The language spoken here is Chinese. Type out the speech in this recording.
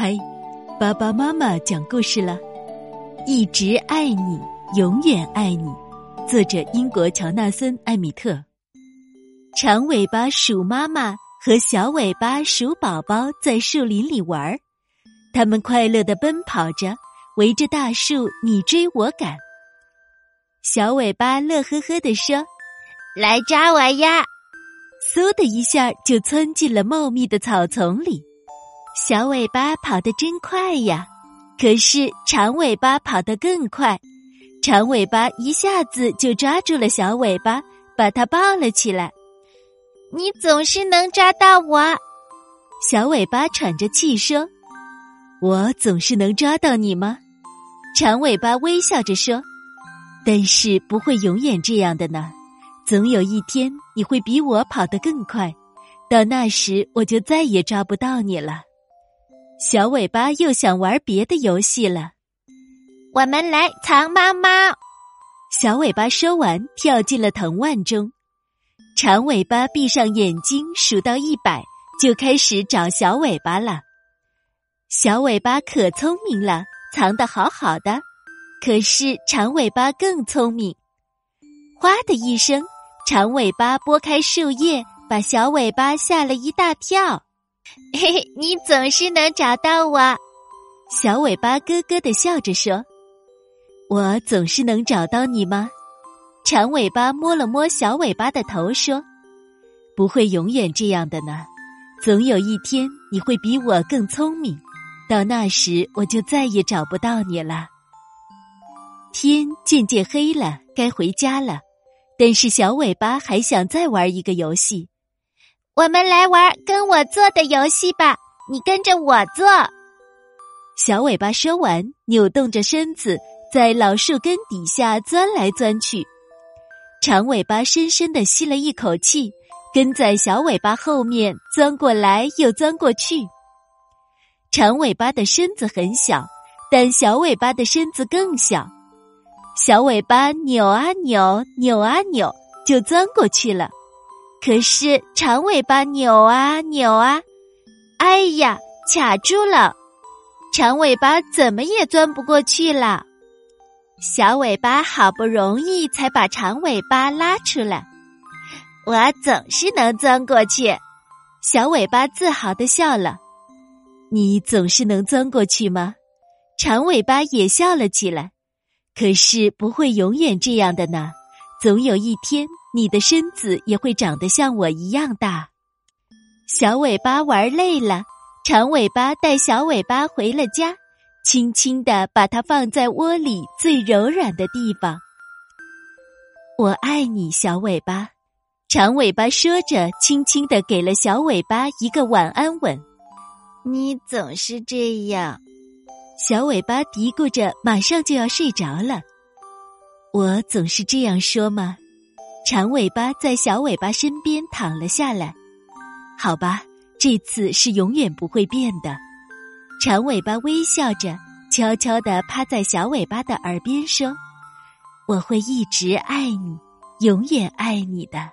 嗨，爸爸妈妈讲故事了。一直爱你，永远爱你。作者：英国乔纳森·艾米特。长尾巴鼠妈妈和小尾巴鼠宝宝在树林里玩儿，他们快乐的奔跑着，围着大树你追我赶。小尾巴乐呵呵的说：“来抓我呀！”嗖的一下就窜进了茂密的草丛里。小尾巴跑得真快呀，可是长尾巴跑得更快。长尾巴一下子就抓住了小尾巴，把它抱了起来。你总是能抓到我，小尾巴喘着气说：“我总是能抓到你吗？”长尾巴微笑着说：“但是不会永远这样的呢，总有一天你会比我跑得更快，到那时我就再也抓不到你了。”小尾巴又想玩别的游戏了，我们来藏猫猫。小尾巴说完，跳进了藤蔓中。长尾巴闭上眼睛，数到一百，就开始找小尾巴了。小尾巴可聪明了，藏得好好的。可是长尾巴更聪明，哗的一声，长尾巴拨开树叶，把小尾巴吓了一大跳。嘿嘿，你总是能找到我。小尾巴咯咯的笑着说：“我总是能找到你吗？”长尾巴摸了摸小尾巴的头说：“不会永远这样的呢，总有一天你会比我更聪明，到那时我就再也找不到你了。”天渐渐黑了，该回家了，但是小尾巴还想再玩一个游戏。我们来玩跟我做的游戏吧，你跟着我做。小尾巴说完，扭动着身子，在老树根底下钻来钻去。长尾巴深深的吸了一口气，跟在小尾巴后面钻过来又钻过去。长尾巴的身子很小，但小尾巴的身子更小。小尾巴扭啊扭，扭啊扭，就钻过去了。可是长尾巴扭啊扭啊，哎呀，卡住了！长尾巴怎么也钻不过去了。小尾巴好不容易才把长尾巴拉出来，我总是能钻过去。小尾巴自豪的笑了。你总是能钻过去吗？长尾巴也笑了起来。可是不会永远这样的呢，总有一天。你的身子也会长得像我一样大。小尾巴玩累了，长尾巴带小尾巴回了家，轻轻的把它放在窝里最柔软的地方。我爱你，小尾巴。长尾巴说着，轻轻的给了小尾巴一个晚安吻。你总是这样，小尾巴嘀咕着，马上就要睡着了。我总是这样说嘛？长尾巴在小尾巴身边躺了下来，好吧，这次是永远不会变的。长尾巴微笑着，悄悄地趴在小尾巴的耳边说：“我会一直爱你，永远爱你的。”